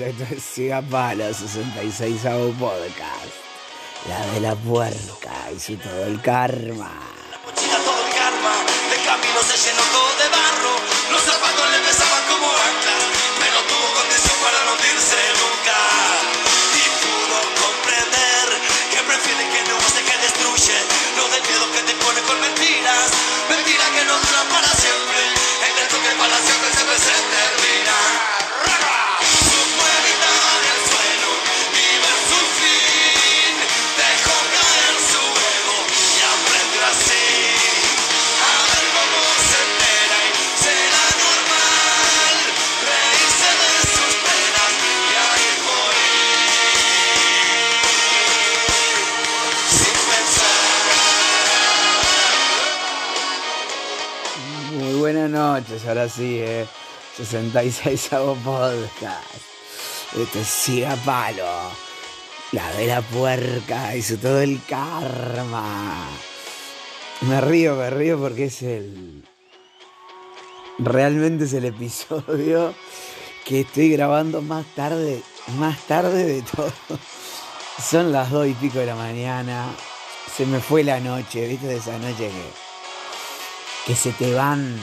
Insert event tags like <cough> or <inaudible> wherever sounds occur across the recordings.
es <laughs> Siga Palo 66 a podcast. La de la puerca y su todo el karma. Ahora sí, eh. 66 a podcast. Esto es Siga Palo. La de la puerca su todo el karma. Me río, me río porque es el. Realmente es el episodio que estoy grabando más tarde, más tarde de todo. Son las dos y pico de la mañana. Se me fue la noche, ¿viste? De esa noche que, que se te van,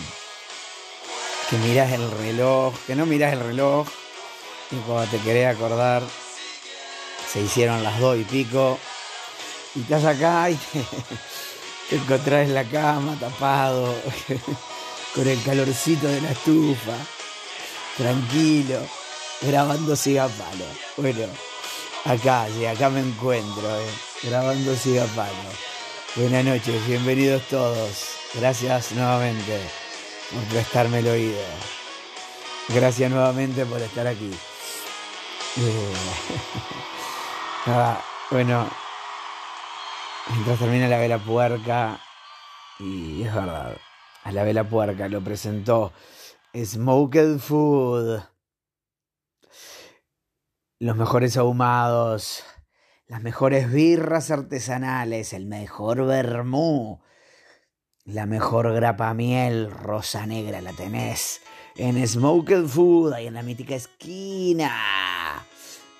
que mirás el reloj, que no mirás el reloj y cuando te querés acordar se hicieron las dos y pico y estás acá y te, <laughs> encontrás en la cama tapado <laughs> con el calorcito de la estufa, tranquilo, grabando Sigapalo. Bueno, acá, acá me encuentro, eh, grabando Sigapalo. Buenas noches, bienvenidos todos. Gracias nuevamente por prestarme el oído. Gracias nuevamente por estar aquí. Eh, <laughs> nada, bueno, mientras termina la vela puerca, y es verdad, a la vela puerca lo presentó Smoked Food. Los mejores ahumados, las mejores birras artesanales, el mejor vermú, la mejor grapa miel rosa negra la tenés en Smoked Food, ahí en la mítica esquina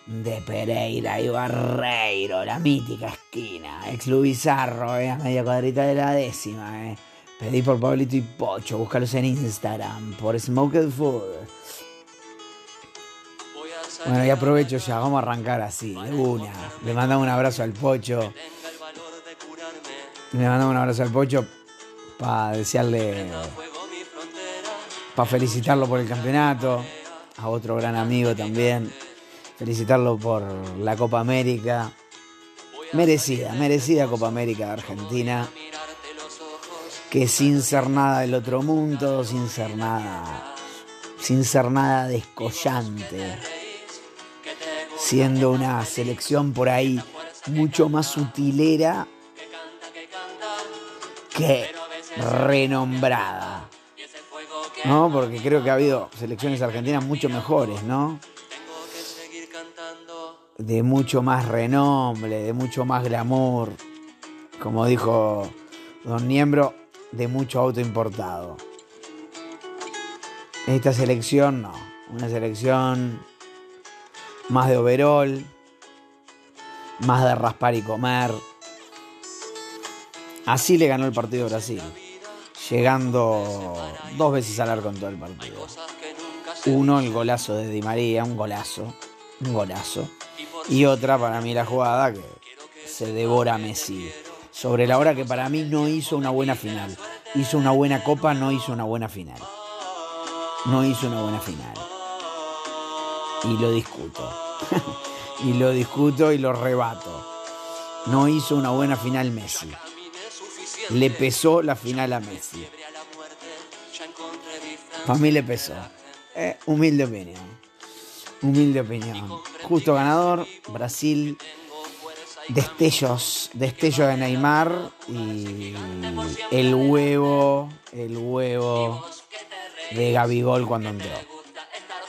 de Pereira y Barreiro, la mítica esquina. Ex Bizarro, eh, a media cuadrita de la décima. Eh. Pedí por Pablito y Pocho, búscalos en Instagram por Smoked Food. Bueno, y aprovecho ya, vamos a arrancar así, de una. Le mandamos un abrazo al Pocho. Le mandamos un abrazo al Pocho para desearle, para felicitarlo por el campeonato, a otro gran amigo también, felicitarlo por la Copa América, merecida, merecida Copa América de Argentina, que sin ser nada del otro mundo, sin ser nada, sin ser nada descollante, siendo una selección por ahí mucho más sutilera que renombrada. ¿No? Porque creo que ha habido selecciones argentinas mucho mejores, ¿no? De mucho más renombre, de mucho más glamour. Como dijo Don Niembro, de mucho auto importado. Esta selección no. Una selección más de overall, más de raspar y comer. Así le ganó el partido a Brasil, llegando dos veces al arco en todo el partido. Uno, el golazo de Di María, un golazo, un golazo. Y otra, para mí, la jugada que se devora Messi. Sobre la hora que para mí no hizo una buena final. Hizo una buena copa, no hizo una buena final. No hizo una buena final. Y lo discuto. <laughs> y lo discuto y lo rebato. No hizo una buena final Messi. Le pesó la final a Messi. Para mí le pesó. Eh, humilde opinión. Humilde opinión. Justo ganador, Brasil. Destellos, destellos de Neymar y el huevo, el huevo de Gabigol cuando entró.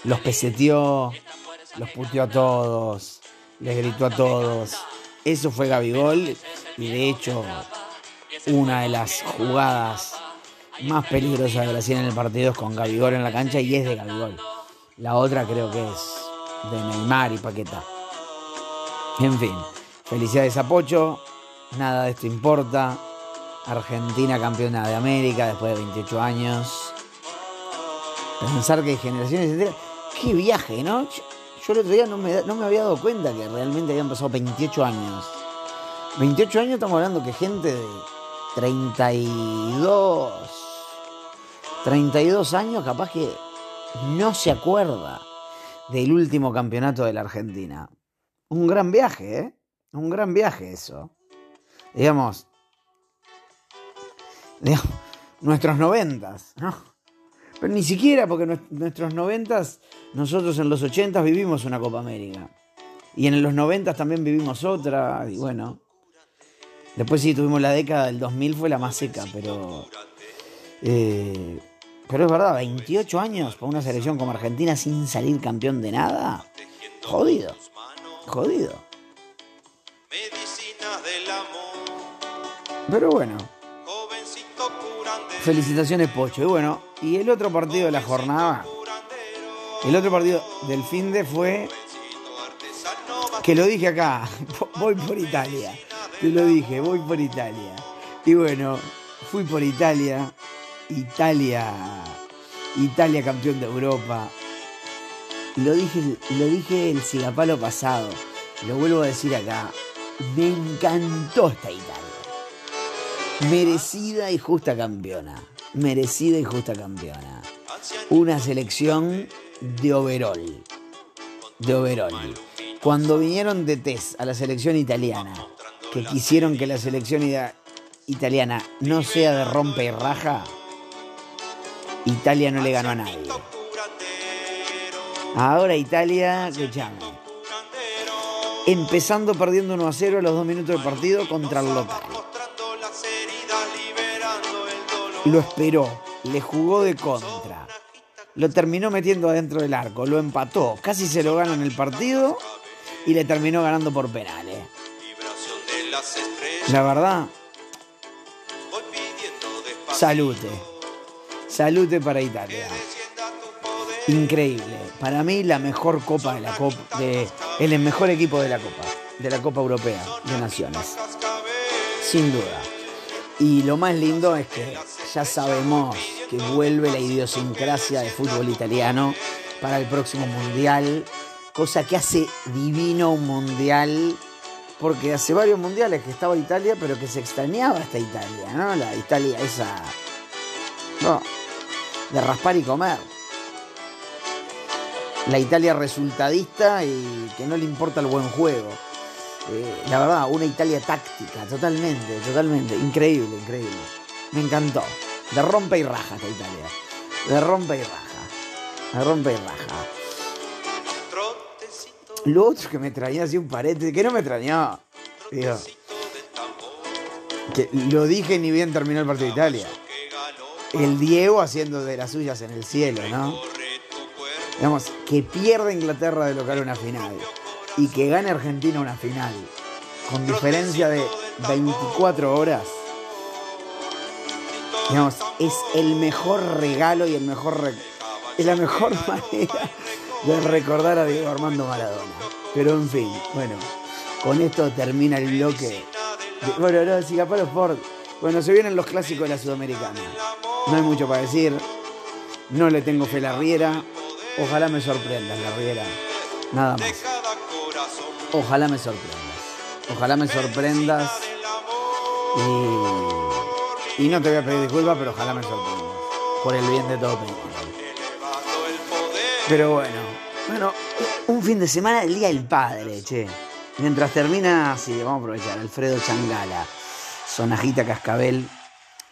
Los peseteó, los puteó a todos, les gritó a todos. Eso fue Gabigol y de hecho una de las jugadas más peligrosas de Brasil en el partido es con Gabigol en la cancha y es de Gabigol. La otra creo que es de Neymar y Paqueta. En fin, felicidades a Pocho, nada de esto importa. Argentina campeona de América después de 28 años. Pensar que generaciones enteras. Qué viaje, ¿no? Yo, yo el otro día no me, no me había dado cuenta que realmente habían pasado 28 años. 28 años estamos hablando que gente de 32, 32 años capaz que no se acuerda del último campeonato de la Argentina. Un gran viaje, ¿eh? Un gran viaje eso. Digamos, digamos nuestros noventas, ¿no? Pero ni siquiera porque nues- nuestros noventas, nosotros en los ochentas vivimos una Copa América. Y en los noventas también vivimos otra, y bueno. Después sí tuvimos la década del 2000, fue la más seca, pero... eh, pero es verdad, 28 años para una selección como Argentina sin salir campeón de nada. Jodido. Jodido. Medicinas del amor, Pero bueno, felicitaciones Pocho. Y bueno, y el otro partido de la jornada, el otro partido del fin de fue, que lo dije acá, <laughs> voy por Italia. Te lo dije, voy por Italia. Y bueno, fui por Italia. Italia, Italia campeón de Europa. Lo dije, lo dije el cigapalo pasado. Lo vuelvo a decir acá. Me encantó esta Italia. Merecida y justa campeona. Merecida y justa campeona. Una selección de overall. De overall. Cuando vinieron de test a la selección italiana, que quisieron que la selección italiana no sea de rompe y raja, Italia no le ganó a nadie. Ahora Italia, escuchame. Empezando perdiendo 1 a 0 a los 2 minutos de partido contra el local. Lo esperó, le jugó de contra. Lo terminó metiendo adentro del arco, lo empató, casi se lo gana en el partido y le terminó ganando por penales. La verdad, salute. Salute para Italia. Increíble. Para mí la mejor copa de la copa, el mejor equipo de la copa, de la Copa Europea de Naciones. Sin duda. Y lo más lindo es que ya sabemos que vuelve la idiosincrasia de fútbol italiano para el próximo mundial, cosa que hace divino un mundial, porque hace varios mundiales que estaba Italia, pero que se extrañaba esta Italia, ¿no? La Italia esa no, de raspar y comer. La Italia resultadista y que no le importa el buen juego. Eh, la verdad, una Italia táctica, totalmente, totalmente. Increíble, increíble. Me encantó. De rompe y raja esta Italia. De rompe y raja. De rompe y raja. Lo otro que me traía así un parete, que no me extrañó. Digo, que lo dije ni bien terminó el partido de Italia. El Diego haciendo de las suyas en el cielo, ¿no? Digamos, que pierda Inglaterra de local una final y que gane Argentina una final con diferencia de 24 horas, digamos, es el mejor regalo y el mejor es la mejor <laughs> manera de recordar a Diego Armando Maradona. Pero en fin, bueno, con esto termina el bloque. bueno, no, Cigapalo Sport. Bueno, se vienen los clásicos de la Sudamericana. No hay mucho para decir. No le tengo fe a la Riera. Ojalá me sorprendas, la Riera. Nada más. Ojalá me sorprendas. Ojalá me sorprendas. Y, y no te voy a pedir disculpas, pero ojalá me sorprendas. Por el bien de todo. Pero bueno, bueno, un fin de semana el Día del Padre, che. Mientras termina, sí, vamos a aprovechar, Alfredo Changala, Sonajita Cascabel,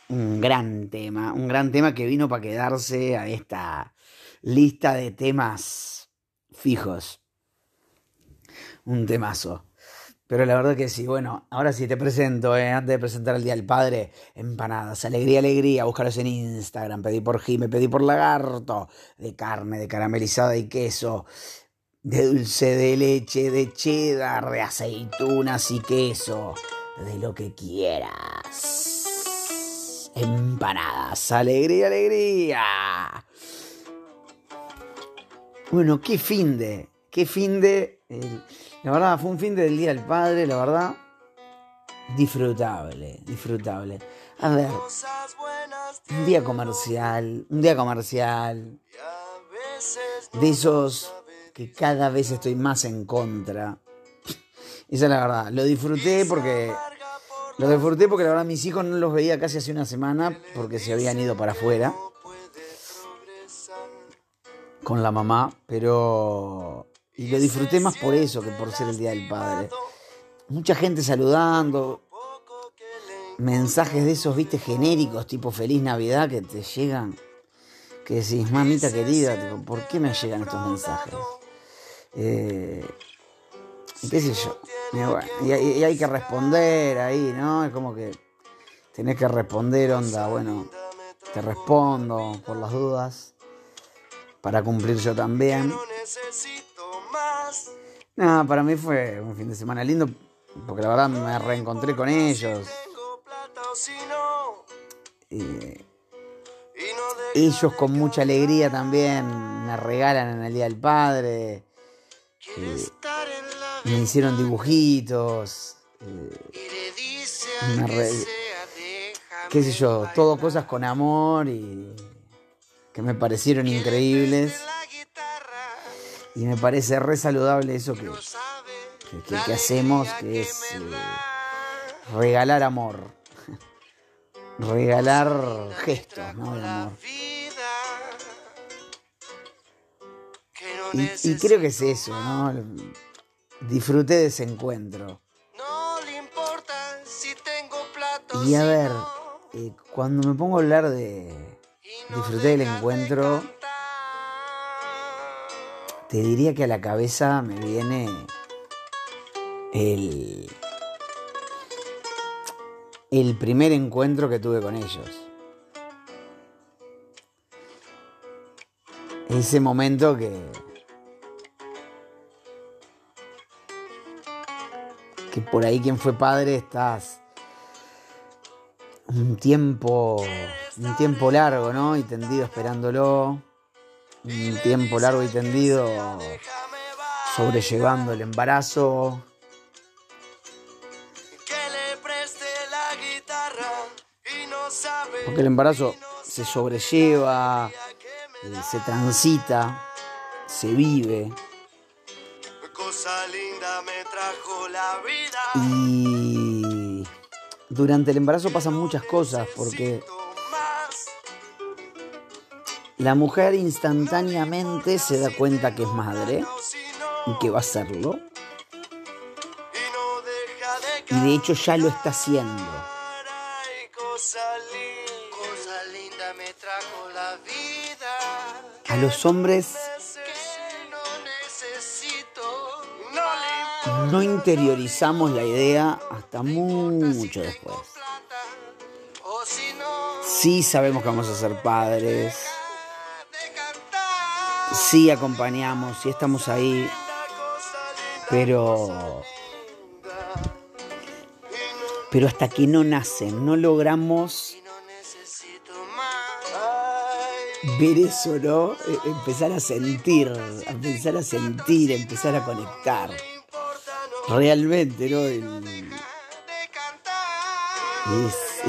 un gran tema, un gran tema que vino para quedarse a esta lista de temas fijos. Un temazo. Pero la verdad que sí, bueno, ahora sí te presento, eh, antes de presentar el Día del Padre, empanadas, alegría, alegría, búscalos en Instagram, pedí por Jime, pedí por Lagarto, de carne, de caramelizada y queso, de dulce de leche, de cheddar, de aceitunas y queso, de lo que quieras. Empanadas, alegría, alegría. Bueno, qué fin de, qué fin de. La verdad, fue un fin de del Día del Padre, la verdad. Disfrutable, disfrutable. A ver, un día comercial, un día comercial, de esos que cada vez estoy más en contra. <laughs> Esa es la verdad. Lo disfruté porque. Lo disfruté porque la verdad mis hijos no los veía casi hace una semana porque se habían ido para afuera con la mamá, pero. Y lo disfruté más por eso que por ser el Día del Padre. Mucha gente saludando, mensajes de esos, viste, genéricos, tipo Feliz Navidad, que te llegan. Que decís, mamita querida, ¿por qué me llegan estos mensajes? Eh, qué sé yo. Y, y hay que responder ahí, ¿no? Es como que tenés que responder, onda, bueno, te respondo por las dudas, para cumplir yo también. No. Nada, para mí fue un fin de semana lindo, porque la verdad me reencontré con ellos. Deja ellos con mucha alegría también me regalan en el Día del Padre, la me hicieron dibujitos, eh, me re- qué sé yo, todo cosas con amor y que me parecieron increíbles. Y me parece re saludable eso que, que- hacemos, que es eh, regalar amor. <laughs> Regalar gestos, ¿no? De amor. Y, creo que es eso, ¿no? Disfruté de ese encuentro. Y a ver, eh, cuando me pongo a hablar de disfruté del encuentro. Te diría que a la cabeza me viene el, el primer encuentro que tuve con ellos. Ese momento que, que por ahí quien fue padre estás un tiempo, un tiempo largo, ¿no? Y tendido esperándolo, un tiempo largo y tendido sobrellevando el embarazo, porque el embarazo se sobrelleva, eh, se transita, se vive. Y durante el embarazo pasan muchas cosas porque la mujer instantáneamente se da cuenta que es madre y que va a serlo y de hecho ya lo está haciendo. A los hombres no interiorizamos la idea hasta mucho después. Sí sabemos que vamos a ser padres. Sí acompañamos, sí estamos ahí, pero pero hasta que no nacen, no logramos ver eso, ¿no? E- Empezar a sentir, empezar a sentir, empezar a conectar. Realmente, ¿no?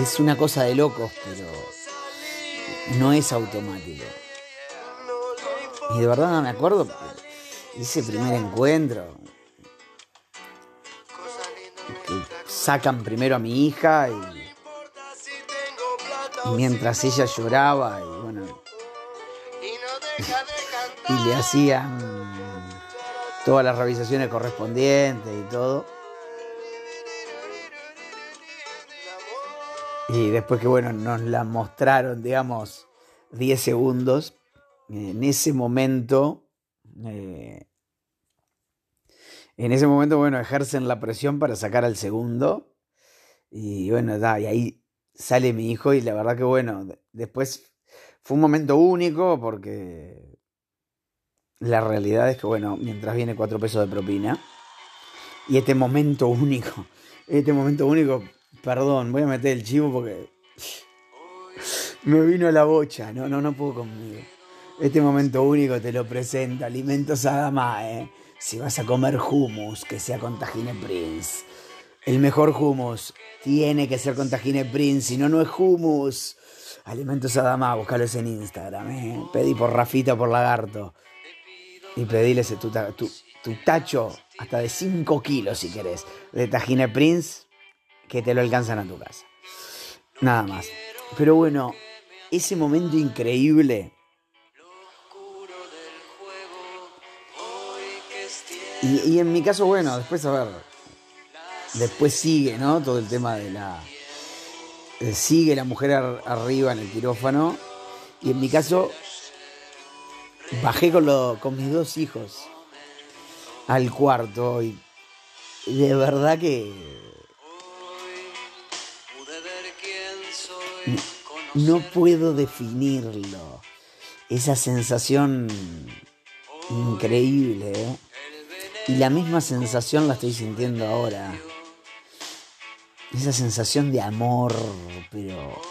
Es una cosa de locos, pero no es automático. Y de verdad me acuerdo ese primer encuentro, sacan primero a mi hija y, y mientras ella lloraba y bueno, no y le hacían todas las revisaciones correspondientes y todo. Y después que bueno, nos la mostraron, digamos, 10 segundos, en ese momento, eh, en ese momento, bueno, ejercen la presión para sacar al segundo. Y bueno, da, y ahí sale mi hijo y la verdad que bueno, de- después fue un momento único porque la realidad es que bueno, mientras viene cuatro pesos de propina y este momento único, este momento único, perdón, voy a meter el chivo porque me vino la bocha, no, no, no puedo conmigo. Este momento único te lo presenta Alimentos Adamae. si vas a comer hummus, que sea con Tajine Prince. El mejor hummus tiene que ser con Tajine Prince, si no, no es hummus. Alimentos Adama, buscalos en Instagram, ¿eh? Pedí por Rafita o por Lagarto. Y pedíles tu, tu, tu tacho hasta de 5 kilos si querés de Tajine Prince que te lo alcanzan a tu casa. Nada más. Pero bueno, ese momento increíble. Y, en mi caso, bueno, después a ver. Después sigue, ¿no? Todo el tema de la. Eh, sigue la mujer arriba en el quirófano. Y en mi caso, bajé con, lo, con mis dos hijos al cuarto y de verdad que no, puedo definirlo. Esa sensación increíble. ¿eh? Y la misma sensación la estoy sintiendo ahora. Esa sensación de amor, pero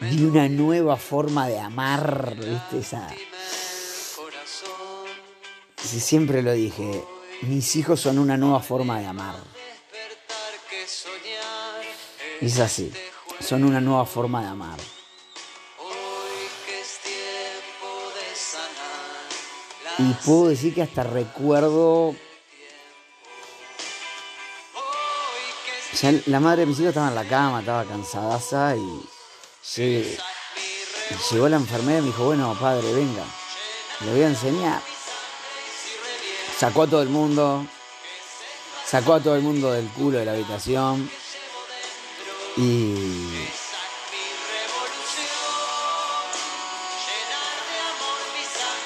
de una nueva forma de amar, ¿viste? Esa, siempre lo dije, mis hijos son una nueva forma de amar. Es así, son una nueva forma de amar. Y puedo decir que hasta recuerdo... la madre de mis hijos estaba en la cama, estaba cansadaza y llegó la enfermera y me dijo, bueno, padre, venga, le voy a enseñar. Sacó a todo el mundo, sacó a todo el mundo del culo de la habitación y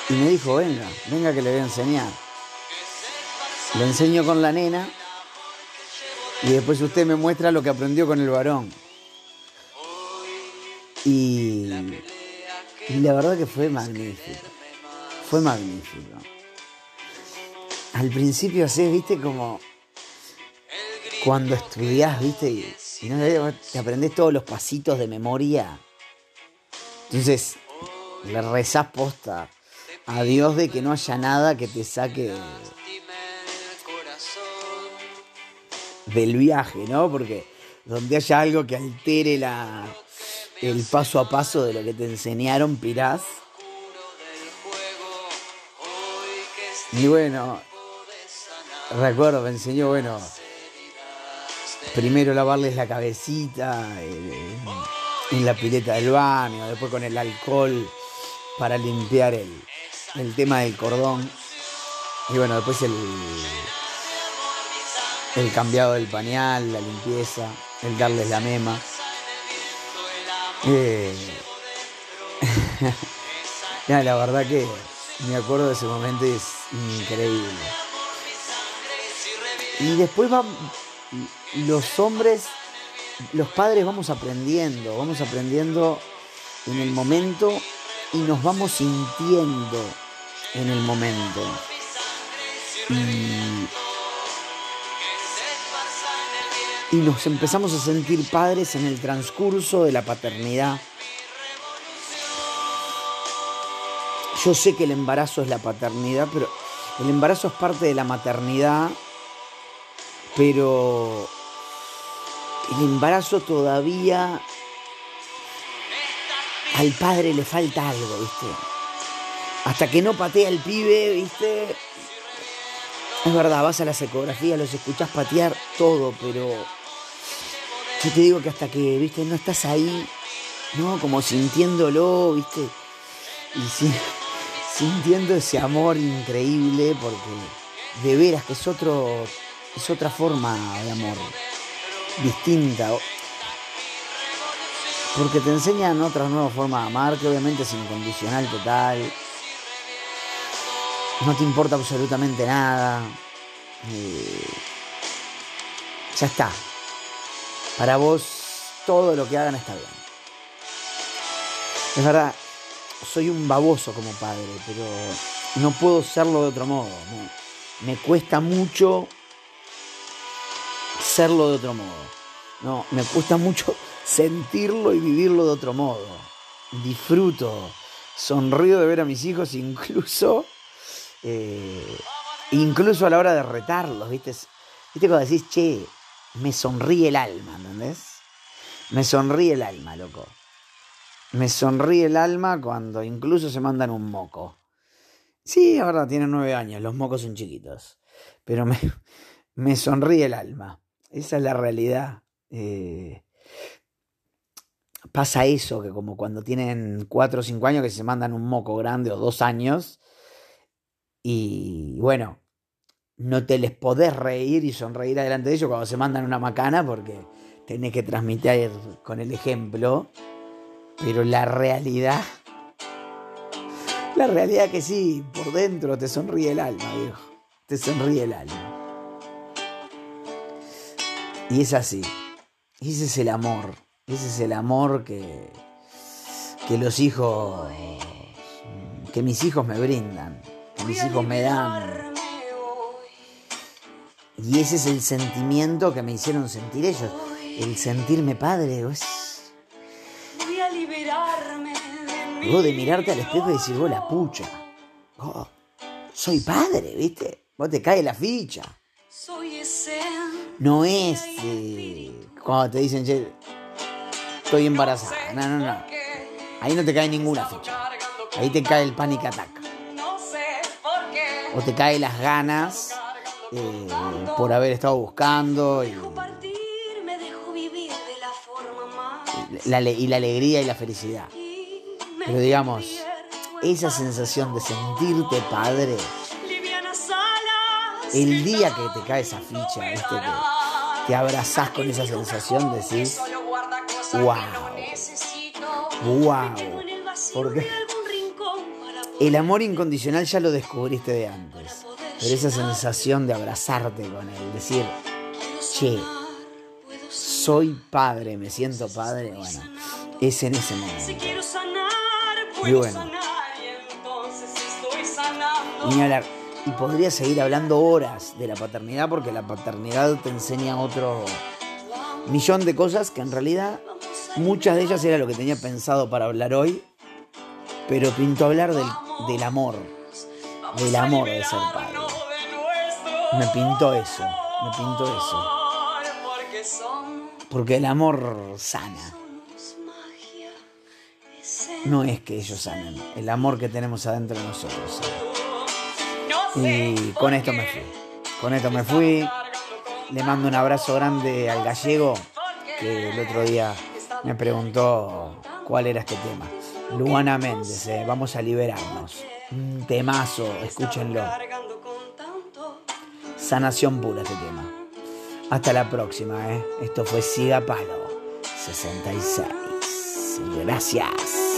y me dijo, venga, venga que le voy a enseñar. Le enseño con la nena y después usted me muestra lo que aprendió con el varón. Y, y la verdad que fue magnífico. Fue magnífico al principio así, viste, como cuando estudias, viste, y, no te aprendes todos los pasitos de memoria. Entonces, le rezás posta a Dios de que no haya nada que te saque del viaje, ¿no? Porque donde haya algo que altere la, el paso a paso de lo que te enseñaron, pirás. Y bueno, recuerdo, me enseñó, bueno, primero lavarles la cabecita eh, en la pileta del baño, después con el alcohol para limpiar el, el tema del cordón. Y bueno, después el, el cambiado del pañal, la limpieza, el darles la mema. Eh, <laughs> la verdad que me acuerdo de ese momento y es increíble. Y después van los hombres, los padres vamos aprendiendo, vamos aprendiendo en el momento y nos vamos sintiendo en el momento. Y, nos empezamos a sentir padres en el transcurso de la paternidad. Yo sé que el embarazo es la paternidad, pero el embarazo es parte de la maternidad pero el embarazo todavía al padre le falta algo, ¿viste? Hasta que no patea el pibe, ¿viste? Es verdad, vas a las ecografías, los escuchás patear todo, pero yo te digo que hasta que, ¿viste? No estás ahí, ¿no? Como sintiéndolo, ¿viste? Y <laughs> sintiendo ese amor increíble, porque de veras que es otro es otra forma de amor, distinta. Porque te enseñan otra nueva forma de amar, que obviamente es incondicional total. No te importa absolutamente nada. Eh, ya está. Para vos todo lo que hagan está bien. Es verdad, soy un baboso como padre, pero no puedo serlo de otro modo. Me cuesta mucho hacerlo de otro modo. No, me cuesta mucho sentirlo y vivirlo de otro modo. Disfruto, sonrío de ver a mis hijos incluso Eh, incluso a la hora de retarlos, ¿viste? ¿Viste cuando decís, che, me sonríe el alma, ¿entendés? Me sonríe el alma, loco. Me sonríe el alma cuando incluso se mandan un moco. Sí, verdad, tienen nueve años, los mocos son chiquitos. Pero me, <laughs> me sonríe el alma. Esa es la realidad. Eh, pasa eso, que como cuando tienen cuatro o cinco años que se mandan un moco grande o dos años. Y bueno, no te les podés reír y sonreír adelante de ellos cuando se mandan una macana porque tenés que transmitir con el ejemplo. Pero la realidad, la realidad que sí, por dentro te sonríe el alma, viejo. Te sonríe el alma. Y es así. ese es el amor. Ese es el amor que, que los hijos, que mis hijos me brindan, que mis hijos me dan. Y ese es el sentimiento que me hicieron sentir ellos. El sentirme padre. Es... Voy a liberarme de Vos de mirarte al espejo y decir, vos la pucha. Oh, soy padre, ¿viste? Vos te cae la ficha. Soy ese. No es eh, cuando te dicen, estoy embarazada. No, no, no. Ahí no te cae ninguna ficha. Ahí te cae el panic attack. O te caen las ganas eh, por haber estado buscando y la y la alegría y la felicidad. Pero digamos, esa sensación de sentirte padre, el día que te cae esa ficha. Que te abrazás con esa sensación, decís, wow, wow. Porque el amor incondicional ya lo descubriste de antes. Pero esa sensación de abrazarte con él, decir, che, soy padre, me siento padre, bueno, es en ese momento. Y bueno. ni hablar. Y podría seguir hablando horas de la paternidad porque la paternidad te enseña otro millón de cosas que en realidad muchas de ellas era lo que tenía pensado para hablar hoy, pero pinto hablar del, del amor, del amor de ser padre. Me pintó eso, me pintó eso, Porque el amor sana. No es que ellos sanen, el amor que tenemos adentro de nosotros. Y con esto me fui. Con esto me fui. Le mando un abrazo grande al gallego que el otro día me preguntó cuál era este tema. Luana Méndez, eh, vamos a liberarnos. Un temazo, escúchenlo. Sanación pura este tema. Hasta la próxima, eh. Esto fue Siga Palo 66. Gracias.